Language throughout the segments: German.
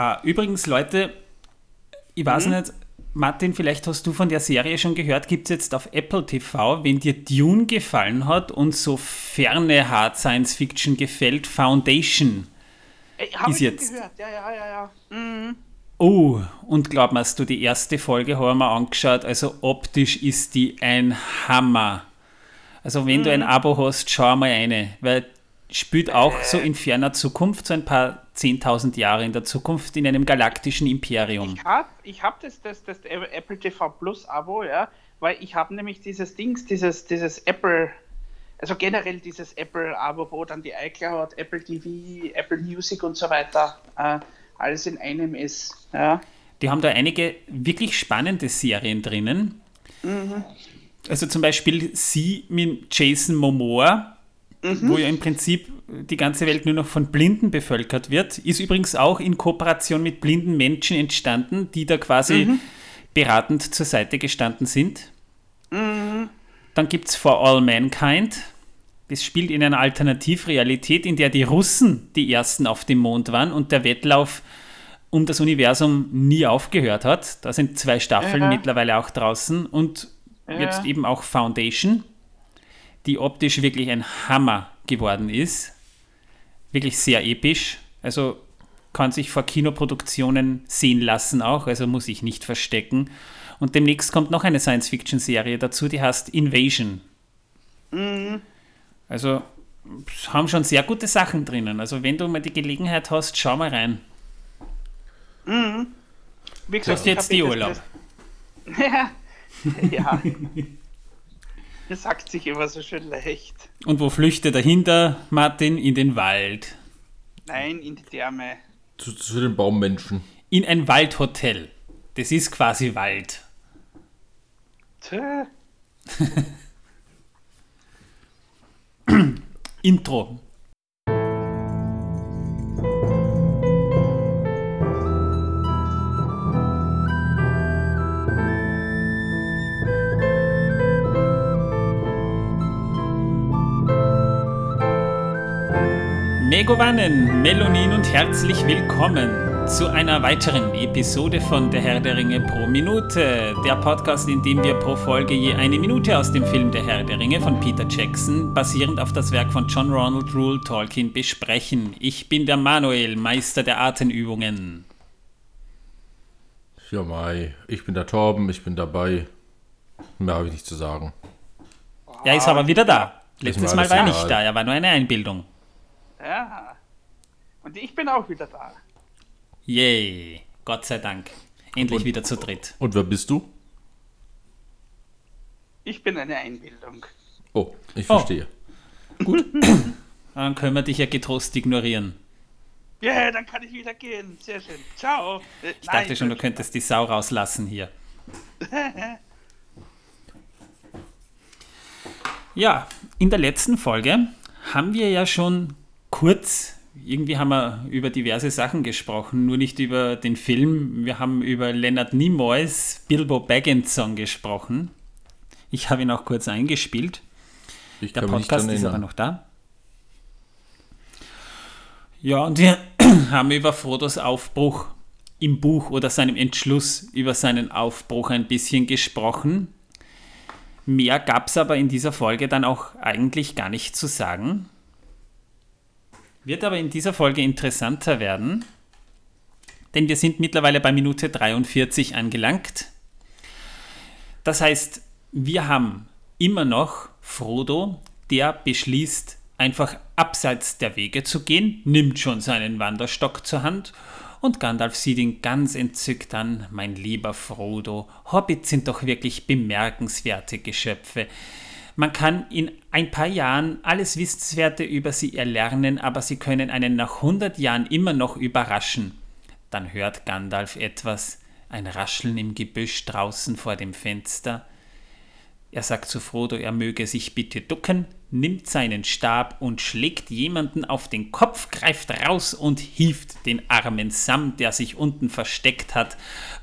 Ah, übrigens, Leute, ich weiß Mhm. nicht, Martin, vielleicht hast du von der Serie schon gehört, gibt es jetzt auf Apple TV, wenn dir Dune gefallen hat und so ferne Hard Science Fiction gefällt, Foundation. Ey, hab Ist jetzt- gehört. Ja, ja, ja, ja. Mhm. Oh, und glaub mir, du, die erste Folge haben wir angeschaut, also optisch ist die ein Hammer. Also wenn du ein Abo hast, schau mal eine, weil spielt auch so in ferner Zukunft, so ein paar 10.000 Jahre in der Zukunft in einem galaktischen Imperium. Ich habe ich hab das, das, das Apple TV Plus Abo, ja, weil ich habe nämlich dieses Dings, dieses, dieses Apple, also generell dieses Apple Abo, wo dann die iCloud, Apple TV, Apple Music und so weiter äh, alles in einem ist. Ja. Die haben da einige wirklich spannende Serien drinnen. Also zum Beispiel Sie mit Jason Momoa, wo ja im Prinzip die ganze Welt nur noch von Blinden bevölkert wird. Ist übrigens auch in Kooperation mit blinden Menschen entstanden, die da quasi beratend zur Seite gestanden sind. Dann gibt es For All Mankind. Das spielt in einer Alternativrealität, in der die Russen die ersten auf dem Mond waren und der Wettlauf um das Universum nie aufgehört hat. Da sind zwei Staffeln Ja. mittlerweile auch draußen und Ja. jetzt eben auch Foundation, die optisch wirklich ein Hammer geworden ist. Wirklich sehr episch. Also kann sich vor Kinoproduktionen sehen lassen auch, also muss ich nicht verstecken. Und demnächst kommt noch eine Science-Fiction-Serie dazu, die heißt Invasion. Also es haben schon sehr gute Sachen drinnen. Also wenn du mal die Gelegenheit hast, schau mal rein. Wie Du hast ich jetzt die eh das- Urlaub. das- Ja. ja. Das sagt sich immer so schön leicht. Und wo flüchtet dahinter, Martin? In den Wald. Nein, in die Therme. Zu, zu den Baummenschen. In ein Waldhotel. Das ist quasi Wald. Tö. Intro. Megovanen, Melonin und herzlich willkommen zu einer weiteren Episode von Der Herr der Ringe pro Minute. Der Podcast, in dem wir pro Folge je eine Minute aus dem Film Der Herr der Ringe von Peter Jackson, basierend auf das Werk von John Ronald Rule Tolkien, besprechen. Ich bin der Manuel, Meister der Atemübungen. Ja, Mai. Ich bin der Torben, ich bin dabei. Mehr habe ich nicht zu sagen. Er ist aber wieder da. Letztes Mal war er nicht da, er war nur eine Einbildung. Ja. Und ich bin auch wieder da. Yay, Gott sei Dank. Endlich Und- wieder zu dritt. Und wer bist du? Ich bin eine Einbildung. Oh, ich Oh. verstehe. Dann können wir dich ja getrost ignorieren. Ja, dann kann ich wieder gehen. Sehr schön. Ciao. Äh, Ich dachte schon, du könntest die Sau rauslassen hier. Ja, in der letzten Folge haben wir ja schon kurz, irgendwie haben wir über diverse Sachen gesprochen, nur nicht über den Film. Wir haben über Leonard Nimoys Bilbo Baggins Song gesprochen. Ich habe ihn auch kurz eingespielt. Ich Der Podcast ist aber noch da. Ja, und wir haben über Frodos Aufbruch im Buch oder seinem Entschluss über seinen Aufbruch ein bisschen gesprochen. Mehr gab es aber in dieser Folge dann auch eigentlich gar nicht zu sagen. Wird aber in dieser Folge interessanter werden, denn wir sind mittlerweile bei Minute 43 angelangt. Das heißt, wir haben immer noch Frodo, der beschließt, einfach abseits der Wege zu gehen, nimmt schon seinen Wanderstock zur Hand und Gandalf sieht ihn ganz entzückt an, mein lieber Frodo, Hobbits sind doch wirklich bemerkenswerte Geschöpfe. Man kann in ein paar Jahren alles Wissenswerte über sie erlernen, aber sie können einen nach 100 Jahren immer noch überraschen. Dann hört Gandalf etwas, ein Rascheln im Gebüsch draußen vor dem Fenster. Er sagt zu Frodo, er möge sich bitte ducken, nimmt seinen Stab und schlägt jemanden auf den Kopf, greift raus und hieft den armen Sam, der sich unten versteckt hat,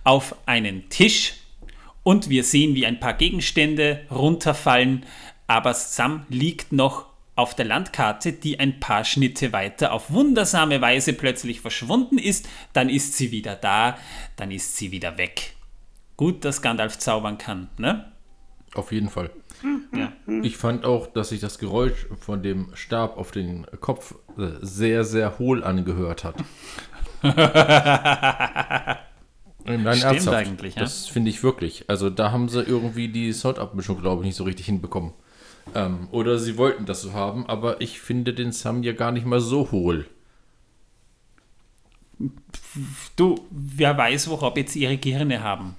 auf einen Tisch. Und wir sehen, wie ein paar Gegenstände runterfallen, aber Sam liegt noch auf der Landkarte, die ein paar Schnitte weiter auf wundersame Weise plötzlich verschwunden ist, dann ist sie wieder da, dann ist sie wieder weg. Gut, dass Gandalf zaubern kann, ne? Auf jeden Fall. Ja. Ich fand auch, dass sich das Geräusch von dem Stab auf den Kopf äh, sehr, sehr hohl angehört hat. Nein, Stimmt ernsthaft. eigentlich, ja. Das finde ich wirklich. Also da haben sie irgendwie die Soundabmischung, glaube ich, nicht so richtig hinbekommen. Ähm, oder sie wollten das so haben, aber ich finde den Sam ja gar nicht mal so hohl. Du, wer weiß, wo Hobbits ihre Gehirne haben.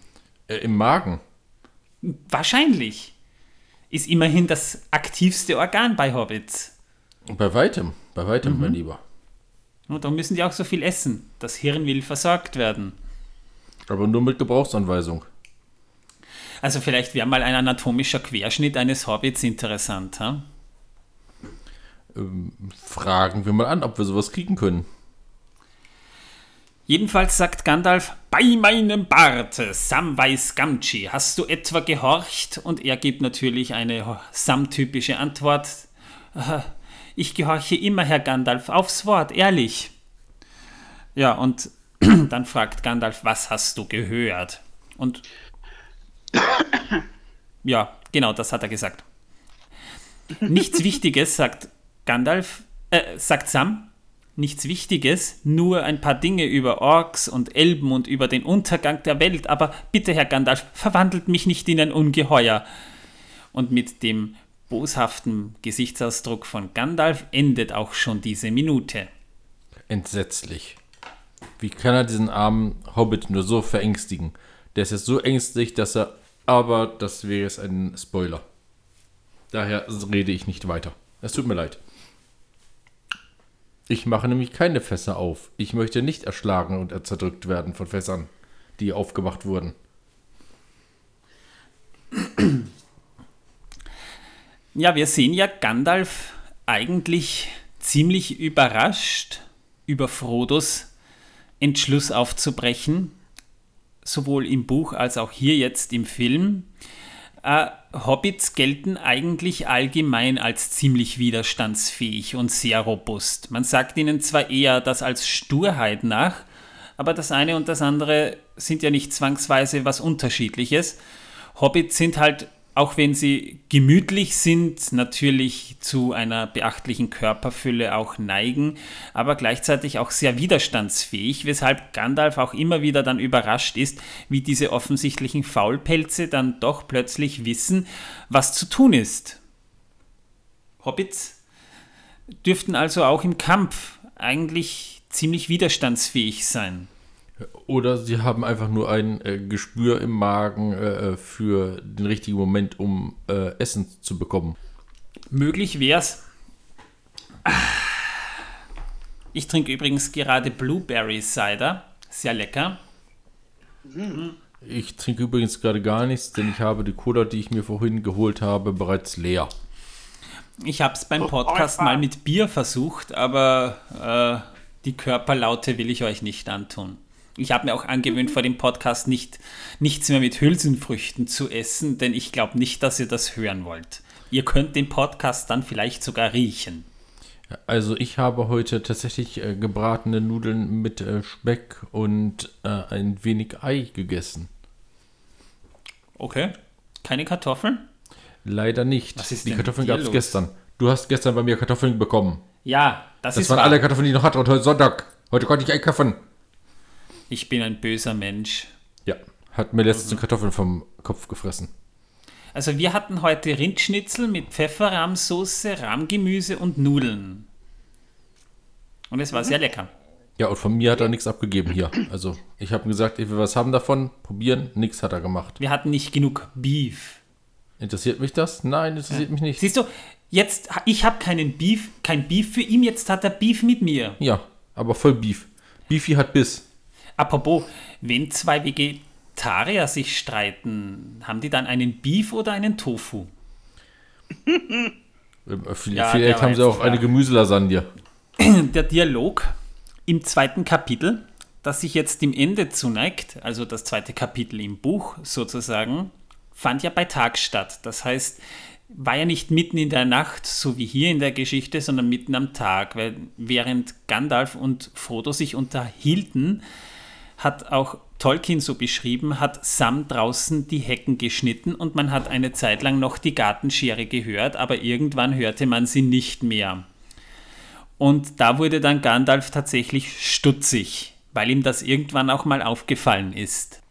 Äh, Im Magen. Wahrscheinlich. Ist immerhin das aktivste Organ bei Hobbits. Bei weitem, bei weitem, Mhm. mein Lieber. Und da müssen die auch so viel essen. Das Hirn will versorgt werden. Aber nur mit Gebrauchsanweisung. Also vielleicht wäre mal ein anatomischer Querschnitt eines Hobbits interessant. Ha? Fragen wir mal an, ob wir sowas kriegen können. Jedenfalls sagt Gandalf, bei meinem Barte, Samwise Gamgee, hast du etwa gehorcht? Und er gibt natürlich eine Sam-typische Antwort. "Äh, Ich gehorche immer, Herr Gandalf, aufs Wort, ehrlich. Ja, und dann fragt Gandalf, was hast du gehört? Und ja, genau, das hat er gesagt. Nichts Wichtiges, sagt Gandalf, äh, sagt Sam, nichts Wichtiges, nur ein paar Dinge über Orks und Elben und über den Untergang der Welt, aber bitte, Herr Gandalf, verwandelt mich nicht in ein Ungeheuer. Und mit dem boshaften Gesichtsausdruck von Gandalf endet auch schon diese Minute. Entsetzlich. Wie kann er diesen armen Hobbit nur so verängstigen? Der ist jetzt so ängstlich, dass er. Aber das wäre jetzt ein Spoiler. Daher rede ich nicht weiter. Es tut mir leid. Ich mache nämlich keine Fässer auf. Ich möchte nicht erschlagen und zerdrückt werden von Fässern, die aufgemacht wurden. Ja, wir sehen ja Gandalf eigentlich ziemlich überrascht über Frodos Entschluss aufzubrechen, sowohl im Buch als auch hier jetzt im Film. Äh, Hobbits gelten eigentlich allgemein als ziemlich widerstandsfähig und sehr robust. Man sagt ihnen zwar eher das als Sturheit nach, aber das eine und das andere sind ja nicht zwangsweise was Unterschiedliches. Hobbits sind halt, auch wenn sie gemütlich sind, natürlich zu einer beachtlichen Körperfülle auch neigen, aber gleichzeitig auch sehr widerstandsfähig, weshalb Gandalf auch immer wieder dann überrascht ist, wie diese offensichtlichen Faulpelze dann doch plötzlich wissen, was zu tun ist. Hobbits dürften also auch im Kampf eigentlich ziemlich widerstandsfähig sein. Oder sie haben einfach nur ein äh, Gespür im Magen äh, für den richtigen Moment, um äh, Essen zu bekommen. Möglich wär's. Ich trinke übrigens gerade Blueberry Cider. Sehr lecker. Ich trinke übrigens gerade gar nichts, denn ich habe die Cola, die ich mir vorhin geholt habe, bereits leer. Ich habe es beim Oh, Podcast oh, mal mit Bier versucht, aber äh, die Körperlaute will ich euch nicht antun. Ich habe mir auch angewöhnt, vor dem Podcast nicht, nichts mehr mit Hülsenfrüchten zu essen, denn ich glaube nicht, dass ihr das hören wollt. Ihr könnt den Podcast dann vielleicht sogar riechen. Also ich habe heute tatsächlich äh, gebratene Nudeln mit äh, Speck und äh, ein wenig Ei gegessen. Okay. Keine Kartoffeln? Leider nicht. Was ist die Kartoffeln gab es gestern. Du hast gestern bei mir Kartoffeln bekommen. Ja, das, Das ist waren wahr. alle Kartoffeln, die ich noch hatte und heute Sonntag. Heute konnte ich einkaufen. Ich bin ein böser Mensch. Ja, hat mir letztens Kartoffeln vom Kopf gefressen. Also wir hatten heute Rindschnitzel mit Pfefferrahmsoße, Rahmgemüse und Nudeln. Und es war sehr lecker. Ja, und von mir hat er nichts abgegeben hier. Also ich habe ihm gesagt, ich will was haben davon, probieren. Nichts hat er gemacht. Wir hatten nicht genug Beef. Interessiert mich das? Nein, interessiert mich nicht. Siehst du, jetzt, ich habe keinen Beef, kein Beef für ihn, jetzt hat er Beef mit mir. Ja, aber voll Beef. Beefy hat Biss. Apropos, wenn zwei Vegetarier sich streiten, haben die dann einen Beef oder einen Tofu? Ähm, Vielleicht, Ja, der vielleicht war haben sie auch eine. Gemüselasagne. Der Dialog im zweiten Kapitel, das sich jetzt dem Ende zuneigt, also das zweite Kapitel im Buch sozusagen, fand ja bei Tag statt. Das heißt, war ja nicht mitten in der Nacht, so wie hier in der Geschichte, sondern mitten am Tag, weil während Gandalf und Frodo sich unterhielten, hat auch Tolkien so beschrieben, hat Sam draußen die Hecken geschnitten und man hat eine Zeit lang noch die Gartenschere gehört, aber irgendwann hörte man sie nicht mehr. Und da wurde dann Gandalf tatsächlich stutzig, weil ihm das irgendwann auch mal aufgefallen ist.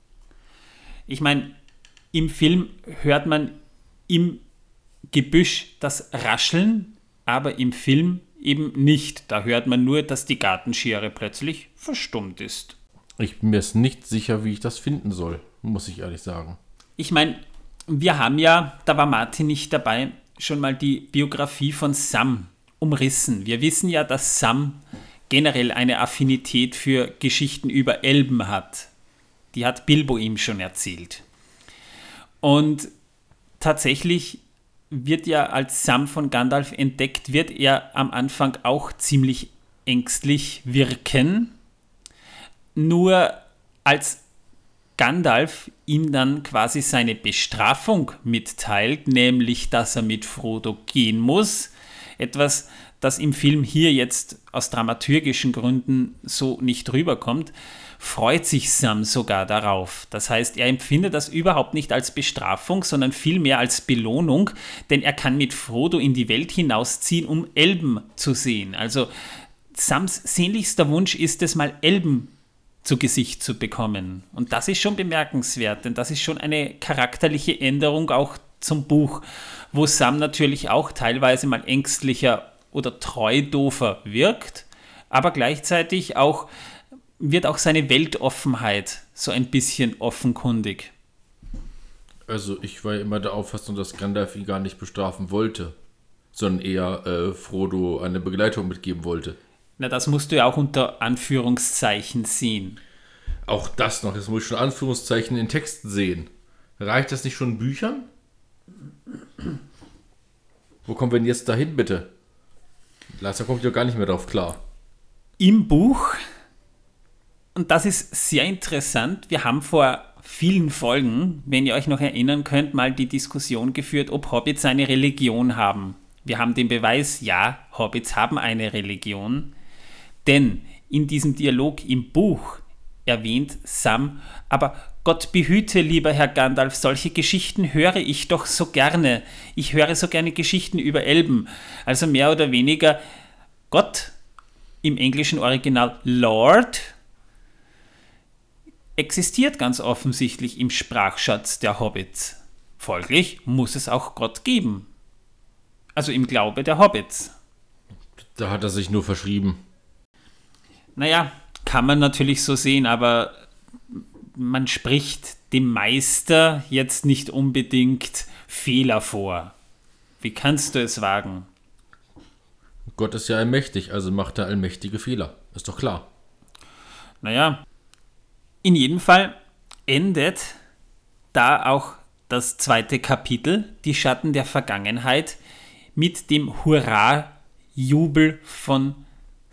Ich meine, im Film hört man im Gebüsch das Rascheln, aber im Film eben nicht. Da hört man nur, dass die Gartenschere plötzlich verstummt ist. Ich bin mir jetzt nicht sicher, wie ich das finden soll, muss ich ehrlich sagen. Ich meine, wir haben ja, da war Martin nicht dabei, schon mal die Biografie von Sam umrissen. Wir wissen ja, dass Sam generell eine Affinität für Geschichten über Elben hat. Die hat Bilbo ihm schon erzählt. Und tatsächlich wird ja als Sam von Gandalf entdeckt, wird er am Anfang auch ziemlich ängstlich wirken. Nur als Gandalf ihm dann quasi seine Bestrafung mitteilt, nämlich dass er mit Frodo gehen muss, etwas, das im Film hier jetzt aus dramaturgischen Gründen so nicht rüberkommt, freut sich Sam sogar darauf. Das heißt, er empfindet das überhaupt nicht als Bestrafung, sondern vielmehr als Belohnung, denn er kann mit Frodo in die Welt hinausziehen, um Elben zu sehen. Also Sams sehnlichster Wunsch ist es mal Elben zu Gesicht zu bekommen. Und das ist schon bemerkenswert, denn das ist schon eine charakterliche Änderung auch zum Buch, wo Sam natürlich auch teilweise mal ängstlicher oder treudofer wirkt, aber gleichzeitig auch wird auch seine Weltoffenheit so ein bisschen offenkundig. Also ich war immer der Auffassung, dass Gandalf ihn gar nicht bestrafen wollte, sondern eher äh, Frodo eine Begleitung mitgeben wollte. Na, das musst du ja auch unter Anführungszeichen sehen. Auch das noch, das muss ich schon Anführungszeichen in Texten sehen. Reicht das nicht schon in Büchern? Wo kommen wir denn jetzt dahin, bitte? Lasse kommt ja gar nicht mehr drauf klar. Im Buch und das ist sehr interessant. Wir haben vor vielen Folgen, wenn ihr euch noch erinnern könnt, mal die Diskussion geführt, ob Hobbits eine Religion haben. Wir haben den Beweis, ja, Hobbits haben eine Religion. Denn in diesem Dialog im Buch erwähnt Sam, aber Gott behüte, lieber Herr Gandalf, solche Geschichten höre ich doch so gerne. Ich höre so gerne Geschichten über Elben. Also mehr oder weniger Gott im englischen Original Lord existiert ganz offensichtlich im Sprachschatz der Hobbits. Folglich muss es auch Gott geben. Also im Glaube der Hobbits. Da hat er sich nur verschrieben. Naja, kann man natürlich so sehen, aber man spricht dem Meister jetzt nicht unbedingt Fehler vor. Wie kannst du es wagen? Gott ist ja allmächtig, also macht er allmächtige Fehler. Ist doch klar. Naja, in jedem Fall endet da auch das zweite Kapitel, die Schatten der Vergangenheit, mit dem Hurra-Jubel von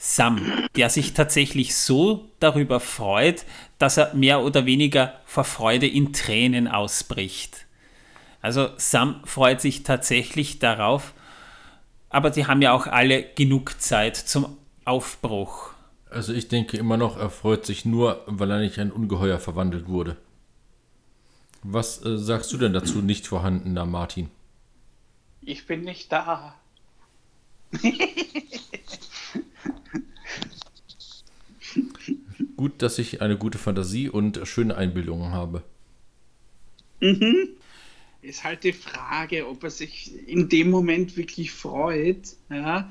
Sam, der sich tatsächlich so darüber freut, dass er mehr oder weniger vor Freude in Tränen ausbricht. Also Sam freut sich tatsächlich darauf, aber sie haben ja auch alle genug Zeit zum Aufbruch. Also ich denke immer noch, er freut sich nur, weil er nicht ein Ungeheuer verwandelt wurde. Was äh, sagst du denn dazu, nicht vorhandener Martin? Ich bin nicht da. Gut, dass ich eine gute Fantasie und schöne Einbildungen habe. Mhm. Ist halt die Frage, ob er sich in dem Moment wirklich freut, ja,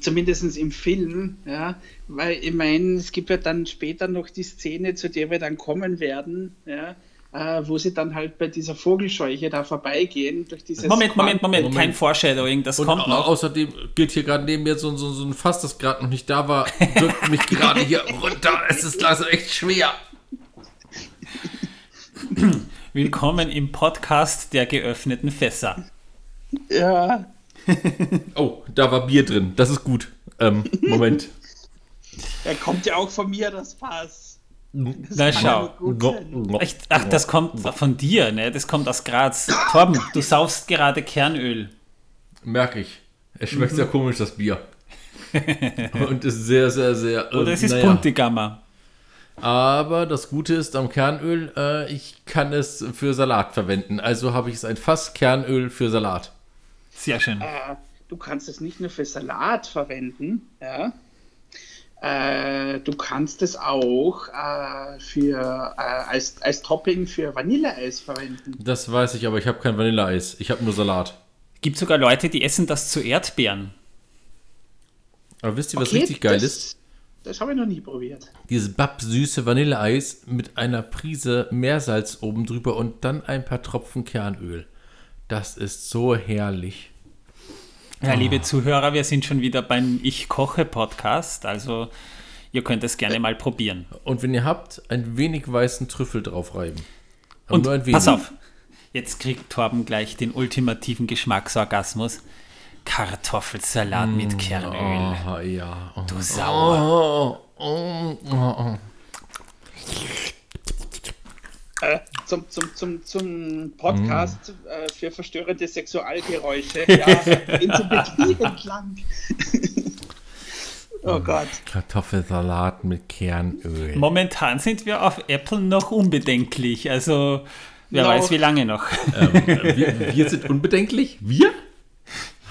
zumindest im Film, ja, weil ich meine, es gibt ja dann später noch die Szene, zu der wir dann kommen werden, ja, äh, wo sie dann halt bei dieser Vogelscheuche da vorbeigehen. Durch dieses Moment, Moment, Moment, Moment, kein Foreshadowing, das Und kommt noch. Außerdem gilt hier gerade neben mir so, so, so ein Fass, das gerade noch nicht da war, drückt mich gerade hier runter. Es ist also echt schwer. Willkommen im Podcast der geöffneten Fässer. Ja. Oh, da war Bier drin. Das ist gut. Ähm, Moment. Er kommt ja auch von mir, das Fass. Na schau. Echt? Ach, das kommt von dir, ne? Das kommt aus Graz. Torben, du saufst gerade Kernöl. Merke ich. Es schmeckt sehr komisch, das Bier. Und ist sehr, sehr, sehr. äh, Oder es ist naja. Puntigammer. Aber das Gute ist am Kernöl, äh, ich kann es für Salat verwenden. Also habe ich es ein Fass Kernöl für Salat. Sehr schön. Äh, du kannst es nicht nur für Salat verwenden, ja. Äh, du kannst es auch äh, für, äh, als, als Topping für Vanilleeis verwenden. Das weiß ich, aber ich habe kein Vanilleeis. Ich habe nur Salat. Gibt sogar Leute, die essen das zu Erdbeeren. Aber wisst ihr, was Okay, richtig geil das, ist? Das habe ich noch nie probiert. Dieses babsüße Vanilleeis mit einer Prise Meersalz oben drüber und dann ein paar Tropfen Kernöl. Das ist so herrlich. Ja, liebe Zuhörer, wir sind schon wieder beim Ich koche Podcast, also ihr könnt es gerne mal probieren. Und wenn ihr habt, ein wenig weißen Trüffel drauf reiben. Aber Und nur ein wenig. pass auf, jetzt kriegt Torben gleich den ultimativen Geschmacksorgasmus. Kartoffelsalat mit Kernöl. Aha, ja. Oh. Du Sauer. Oh, oh, oh, oh. Äh, zum, zum, zum, zum Podcast äh, für verstörende Sexualgeräusche. Ja, in so Betrieb entlang. oh Gott. Kartoffelsalat mit Kernöl. Momentan sind wir auf Apple noch unbedenklich, also wer No. weiß wie lange noch. ähm, wir, wir sind unbedenklich. Wir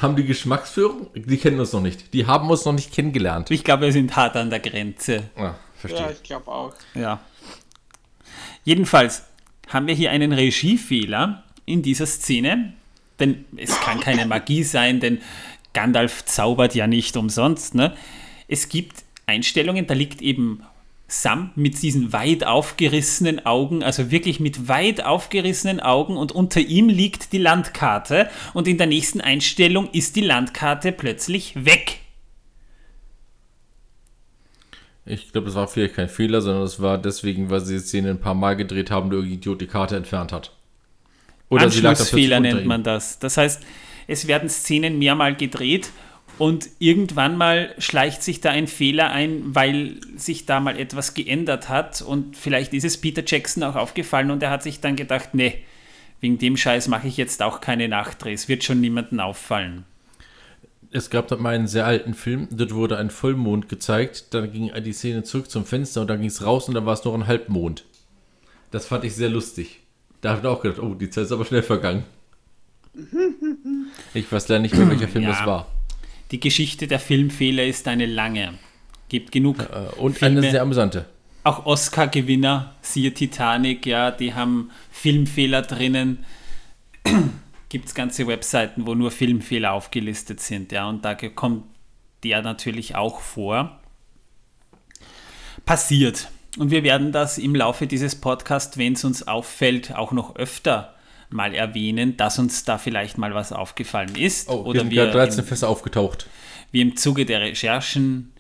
haben die Geschmacksführung. Die kennen uns noch nicht. Die haben uns noch nicht kennengelernt. Ich glaube, wir sind hart an der Grenze. Ah, verstehe. Ja, ich glaube auch. Ja. Jedenfalls haben wir hier einen Regiefehler in dieser Szene, denn es kann keine Magie sein, denn Gandalf zaubert ja nicht umsonst. Ne? Es gibt Einstellungen, da liegt eben Sam mit diesen weit aufgerissenen Augen, also wirklich mit weit aufgerissenen Augen und unter ihm liegt die Landkarte und in der nächsten Einstellung ist die Landkarte plötzlich weg. Ich glaube, es war vielleicht kein Fehler, sondern es war deswegen, weil sie die Szene ein paar Mal gedreht haben, der Idiot die Karte entfernt hat. Oder Anschlussfehler nennt man das. Das heißt, es werden Szenen mehrmal gedreht und irgendwann mal schleicht sich da ein Fehler ein, weil sich da mal etwas geändert hat und vielleicht ist es Peter Jackson auch aufgefallen und er hat sich dann gedacht, nee, wegen dem Scheiß mache ich jetzt auch keine Nachdrehs, wird schon niemandem auffallen. Es gab dort mal einen sehr alten Film, dort wurde ein Vollmond gezeigt, dann ging die Szene zurück zum Fenster und dann ging es raus und dann war es noch ein Halbmond. Das fand ich sehr lustig. Da habe ich auch gedacht, oh, die Zeit ist aber schnell vergangen. Ich weiß leider nicht mehr, welcher Film Ja. das war. Die Geschichte der Filmfehler ist eine lange. Gibt genug Äh, Und Filme. eine sehr amüsante. auch Oscar-Gewinner, siehe Titanic, ja, die haben Filmfehler drinnen. Gibt es ganze Webseiten, wo nur Filmfehler aufgelistet sind, ja, und da kommt der natürlich auch vor. Passiert. Und wir werden das im Laufe dieses Podcasts, wenn es uns auffällt, auch noch öfter mal erwähnen, dass uns da vielleicht mal was aufgefallen ist. Oh, oder sind wir gerade 13 im, Fässer aufgetaucht. wir im Zuge der Recherchen.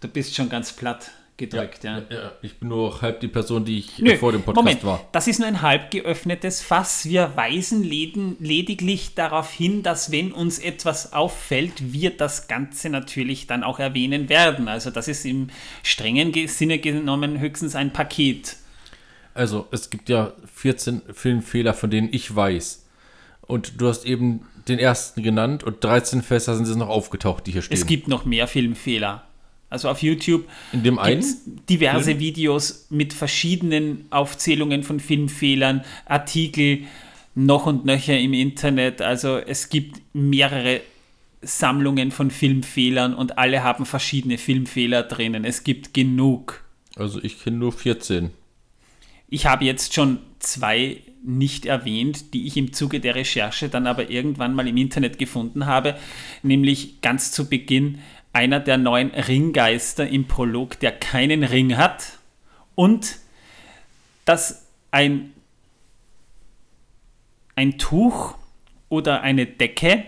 Du bist schon ganz platt gedrückt, ja. Ja, ich bin nur halb die Person, die ich Nö, vor dem Podcast Moment, war. das ist nur ein halb geöffnetes Fass. Wir weisen lediglich darauf hin, dass wenn uns etwas auffällt, wir das Ganze natürlich dann auch erwähnen werden. Also das ist im strengen Ge- Sinne genommen höchstens ein Paket. Also, es gibt ja 14 Filmfehler, von denen ich weiß. Und du hast eben den ersten genannt und 13 Fässer sind es noch aufgetaucht, die hier stehen. Es gibt noch mehr Filmfehler. Also auf YouTube In dem gibt's diverse Videos mit verschiedenen Aufzählungen von Filmfehlern, Artikel noch und nöcher im Internet. Also es gibt mehrere Sammlungen von Filmfehlern und alle haben verschiedene Filmfehler drinnen. Es gibt genug. Also, ich kenne nur 14. Ich habe jetzt schon zwei nicht erwähnt, die ich im Zuge der Recherche dann aber irgendwann mal im Internet gefunden habe, nämlich ganz zu Beginn einer der neuen Ringgeister im Prolog, der keinen Ring hat und dass ein, ein Tuch oder eine Decke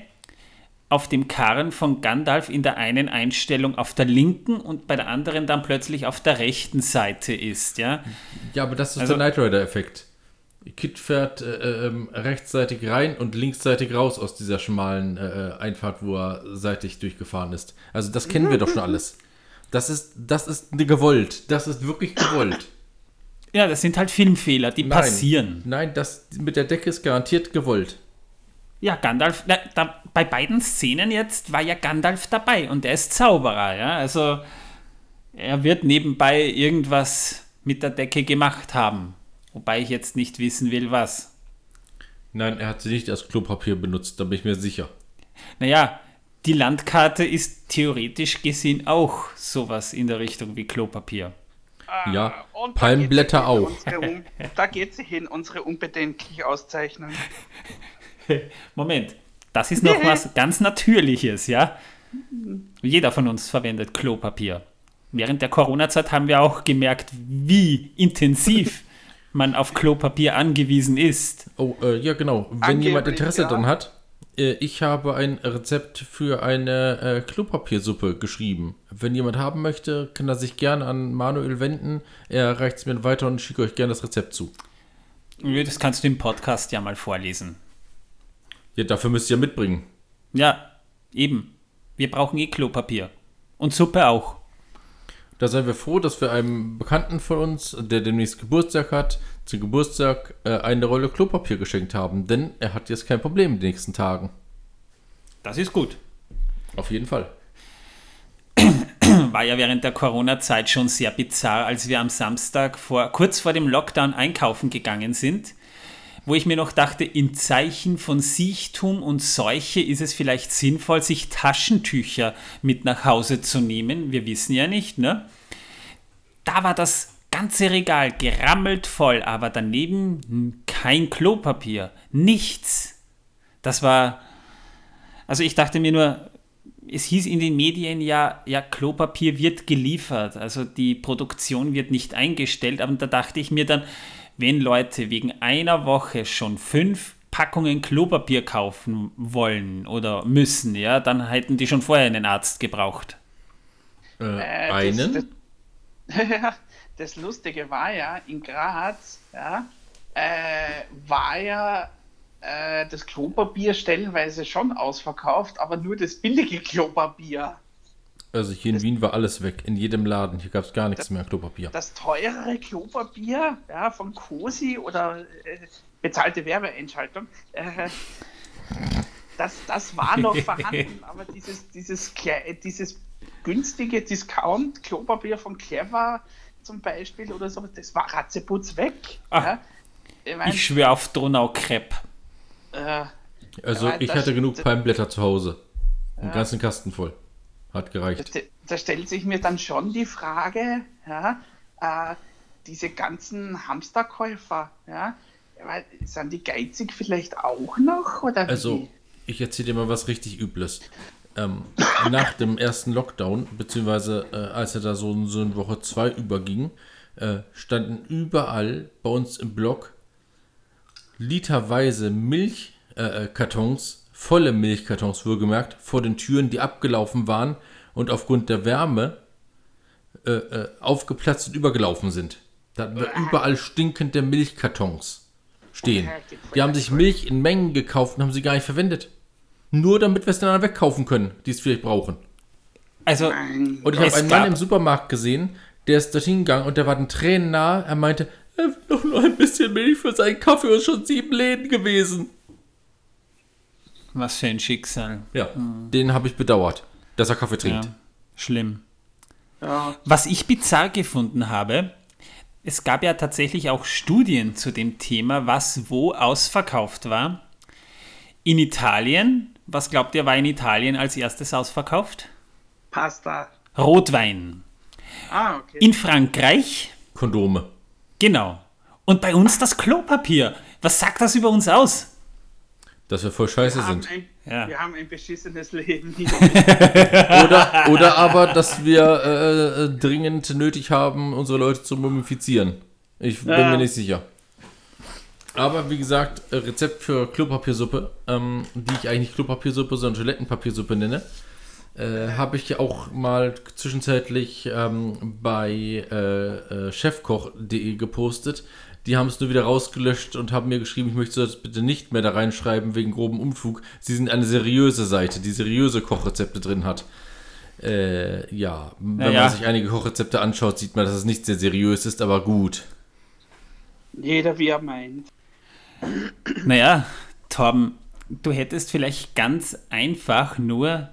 auf dem Karren von Gandalf in der einen Einstellung auf der linken und bei der anderen dann plötzlich auf der rechten Seite ist, ja. Ja, aber das ist Also- der Knight Rider-Effekt. Kit fährt äh, ähm, rechtsseitig rein und linksseitig raus aus dieser schmalen äh, Einfahrt, wo er seitlich durchgefahren ist. Also das kennen wir doch schon alles. Das ist, das ist gewollt. Das ist wirklich gewollt. Ja, das sind halt Filmfehler, die passieren. Nein, das mit der Decke ist garantiert gewollt. Ja, Gandalf, da, da, bei beiden Szenen jetzt war ja Gandalf dabei und er ist Zauberer, ja. Also er wird nebenbei irgendwas mit der Decke gemacht haben. Wobei ich jetzt nicht wissen will, was. Nein, er hat sie nicht als Klopapier benutzt, da bin ich mir sicher. Naja, die Landkarte ist theoretisch gesehen auch sowas in der Richtung wie Klopapier. Ja, Ah, Und da Palmblätter auch. unsere Un- Da geht sie hin, unsere unbedenkliche Auszeichnung. Moment, das ist noch was ganz Natürliches, ja? Jeder von uns verwendet Klopapier. Während der Corona-Zeit haben wir auch gemerkt, wie intensiv man auf Klopapier angewiesen ist. Oh, äh, ja, genau. Wenn Angeblich, jemand Interesse ja. dran hat, äh, ich habe ein Rezept für eine äh, Klopapiersuppe geschrieben. Wenn jemand haben möchte, kann er sich gerne an Manuel wenden. Er reicht es mir weiter und schicke euch gerne das Rezept zu. Das kannst du im Podcast ja mal vorlesen. Ja, dafür müsst ihr mitbringen. Ja, eben. Wir brauchen eh Klopapier. Und Suppe auch. Da seien wir froh, dass wir einem Bekannten von uns, der demnächst Geburtstag hat, zu Geburtstag äh, eine Rolle Klopapier geschenkt haben. Denn er hat jetzt kein Problem in den nächsten Tagen. Das ist gut. Auf jeden Fall. War ja während der Corona-Zeit schon sehr bizarr, als wir am Samstag vor, kurz vor dem Lockdown einkaufen gegangen sind, wo ich mir noch dachte, in Zeichen von Siechtum und Seuche ist es vielleicht sinnvoll, sich Taschentücher mit nach Hause zu nehmen. Wir wissen ja nicht, ne? Da war das ganze Regal gerammelt voll, aber daneben kein Klopapier, nichts. Das war, also ich dachte mir nur, es hieß in den Medien ja, ja, Klopapier wird geliefert, also die Produktion wird nicht eingestellt, aber da dachte ich mir dann, wenn Leute wegen einer Woche schon fünf Packungen Klopapier kaufen wollen oder müssen, ja, dann hätten die schon vorher einen Arzt gebraucht. Äh, Äh, einen? Das, das, das Lustige war ja, in Graz ja, äh, war ja äh, das Klopapier stellenweise schon ausverkauft, aber nur das billige Klopapier. Also hier in Wien war alles weg. In jedem Laden. Hier gab es gar nichts mehr Klopapier. Das teurere Klopapier ja, von Cosi oder äh, bezahlte Werbeentschaltung, äh, das, das war noch vorhanden, aber dieses, dieses, dieses günstige Discount-Klopapier von Clever zum Beispiel oder so, das war ratzeputz weg. Ah, ja. Ich mein, Ich schwöre auf Donau-Crepe. äh, Also ich das- hatte genug das- Palmblätter zu Hause. Einen ganzen Kasten voll. Hat gereicht. da, da stellt sich mir dann schon die Frage, ja, äh, diese ganzen Hamsterkäufer, ja, sind die geizig vielleicht auch noch? Oder wie? Also, ich erzähle dir mal was richtig Übles. Ähm, nach dem ersten Lockdown, beziehungsweise äh, als er da so, so in Woche 2 überging, äh, standen überall bei uns im Block literweise Milchkartons, äh, Kartons, volle Milchkartons wohlgemerkt, vor den Türen, die abgelaufen waren und aufgrund der Wärme äh, äh, aufgeplatzt und übergelaufen sind. Da hatten wir überall stinkende Milchkartons stehen. Die haben sich Milch in Mengen gekauft und haben sie gar nicht verwendet. Nur damit wir es dann wegkaufen können, die es vielleicht brauchen. Also. Und ich habe einen Mann im Supermarkt gesehen, der ist dorthin gegangen und der war den Tränen nah. Er meinte, er will doch nur ein bisschen Milch für seinen Kaffee und schon sieben Läden gewesen. Was für ein Schicksal. Ja, den habe ich bedauert, dass er Kaffee trinkt. Ja, schlimm. Ja, Was ich bizarr gefunden habe, es gab ja tatsächlich auch Studien zu dem Thema, was wo ausverkauft war. In Italien, was glaubt ihr, war in Italien als erstes ausverkauft? Pasta. Rotwein. Ah, okay. In Frankreich, Kondome. genau. Und bei uns das Klopapier. Was sagt das über uns aus? Dass wir voll scheiße wir, sind. ein, Ja. wir haben ein beschissenes Leben. Oder, oder aber, dass wir äh, äh, dringend nötig haben, unsere Leute zu mumifizieren. Ich bin Ja. mir nicht sicher. Aber wie gesagt, äh, Rezept für Klopapiersuppe, ähm, die ich eigentlich nicht Klopapiersuppe, sondern Toilettenpapiersuppe nenne, äh, habe ich auch mal zwischenzeitlich ähm, bei äh, äh, chefkoch.de gepostet. Die haben es nur wieder rausgelöscht und haben mir geschrieben, ich möchte das bitte nicht mehr da reinschreiben wegen groben Unfug. Sie sind eine seriöse Seite, die seriöse Kochrezepte drin hat. Äh, ja, wenn Naja. man sich einige Kochrezepte anschaut, sieht man, dass es nicht sehr seriös ist, aber gut. Jeder wie er meint. Naja, Torben, du hättest vielleicht ganz einfach nur,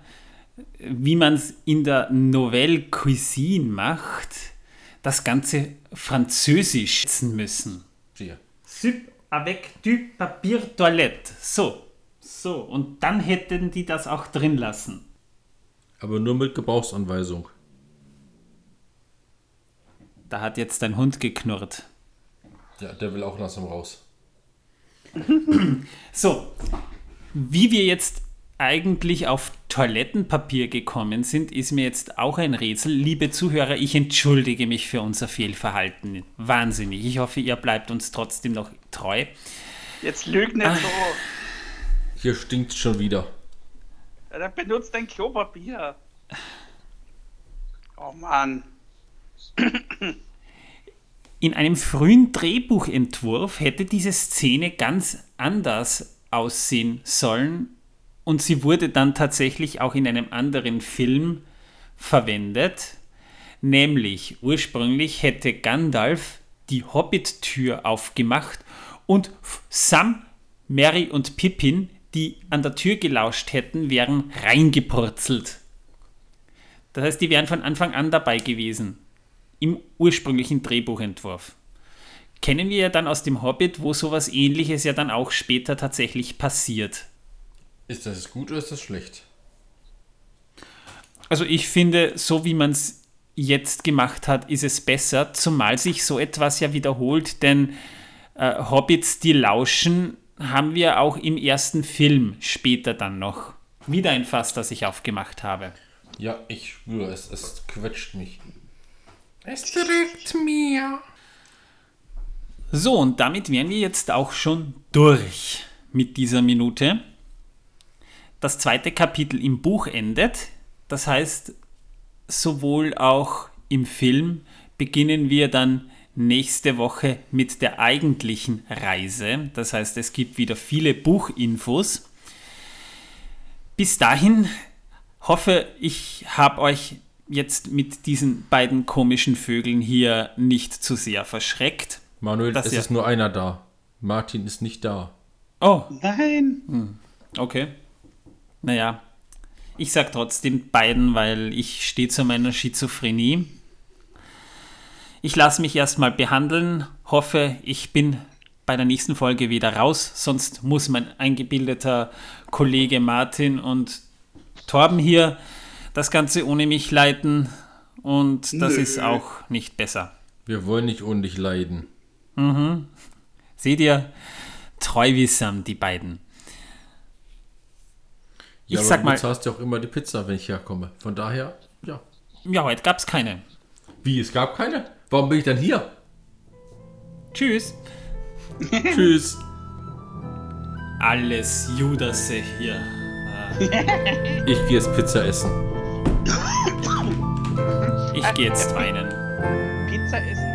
wie man es in der Nouvelle Cuisine macht, das Ganze französisch müssen. Hier. Soup avec du papier toilette. So, so. Und dann hätten die das auch drin lassen. Aber nur mit Gebrauchsanweisung. Da hat jetzt dein Hund geknurrt. Ja, der will auch langsam raus. So, wie wir jetzt eigentlich auf Toilettenpapier gekommen sind, ist mir jetzt auch ein Rätsel. Liebe Zuhörer, ich entschuldige mich für unser Fehlverhalten. Wahnsinnig. Ich hoffe, ihr bleibt uns trotzdem noch treu. Jetzt lüg nicht so. Hier stinkt schon wieder. Ja, Dann benutzt dein Klopapier. Oh Mann. In einem frühen Drehbuchentwurf hätte diese Szene ganz anders aussehen sollen und sie wurde dann tatsächlich auch in einem anderen Film verwendet. Nämlich ursprünglich hätte Gandalf die Hobbit-Tür aufgemacht und Sam, Mary und Pippin, die an der Tür gelauscht hätten, wären reingepurzelt. Das heißt, die wären von Anfang an dabei gewesen im ursprünglichen Drehbuchentwurf. Kennen wir ja dann aus dem Hobbit, wo sowas ähnliches ja dann auch später tatsächlich passiert. Ist das gut oder ist das schlecht? Also ich finde, so wie man es jetzt gemacht hat, ist es besser, zumal sich so etwas ja wiederholt, denn äh, Hobbits, die lauschen, haben wir auch im ersten Film später dann noch. Wieder ein Fass, das ich aufgemacht habe. Ja, ich spüre es. Es quetscht mich. Es drückt mir. So, und damit wären wir jetzt auch schon durch mit dieser Minute. Das zweite Kapitel im Buch endet. Das heißt, sowohl auch im Film beginnen wir dann nächste Woche mit der eigentlichen Reise. Das heißt, es gibt wieder viele Buchinfos. Bis dahin hoffe ich, habe euch jetzt mit diesen beiden komischen Vögeln hier nicht zu sehr verschreckt. Manuel, es ist nur einer da. Martin ist nicht da. Oh, Nein. Okay. Naja, ich sag trotzdem beiden, weil ich stehe zu meiner Schizophrenie. Ich lasse mich erstmal behandeln, hoffe, ich bin bei der nächsten Folge wieder raus, sonst muss mein eingebildeter Kollege Martin und Torben hier das Ganze ohne mich leiten und das Nö. ist auch nicht besser. Wir wollen nicht ohne dich leiden. Seht ihr? Treu wie Sam, die beiden. Ich Ja, aber sag du mal- bezahlst ja auch immer die Pizza, wenn ich herkomme. Von daher, ja. Ja, heute gab's keine. Wie, es gab keine? Warum bin ich dann hier? Tschüss. Tschüss. Alles Judasse hier. Ich gehe jetzt Pizza essen. Ich gehe jetzt weinen. Pizza essen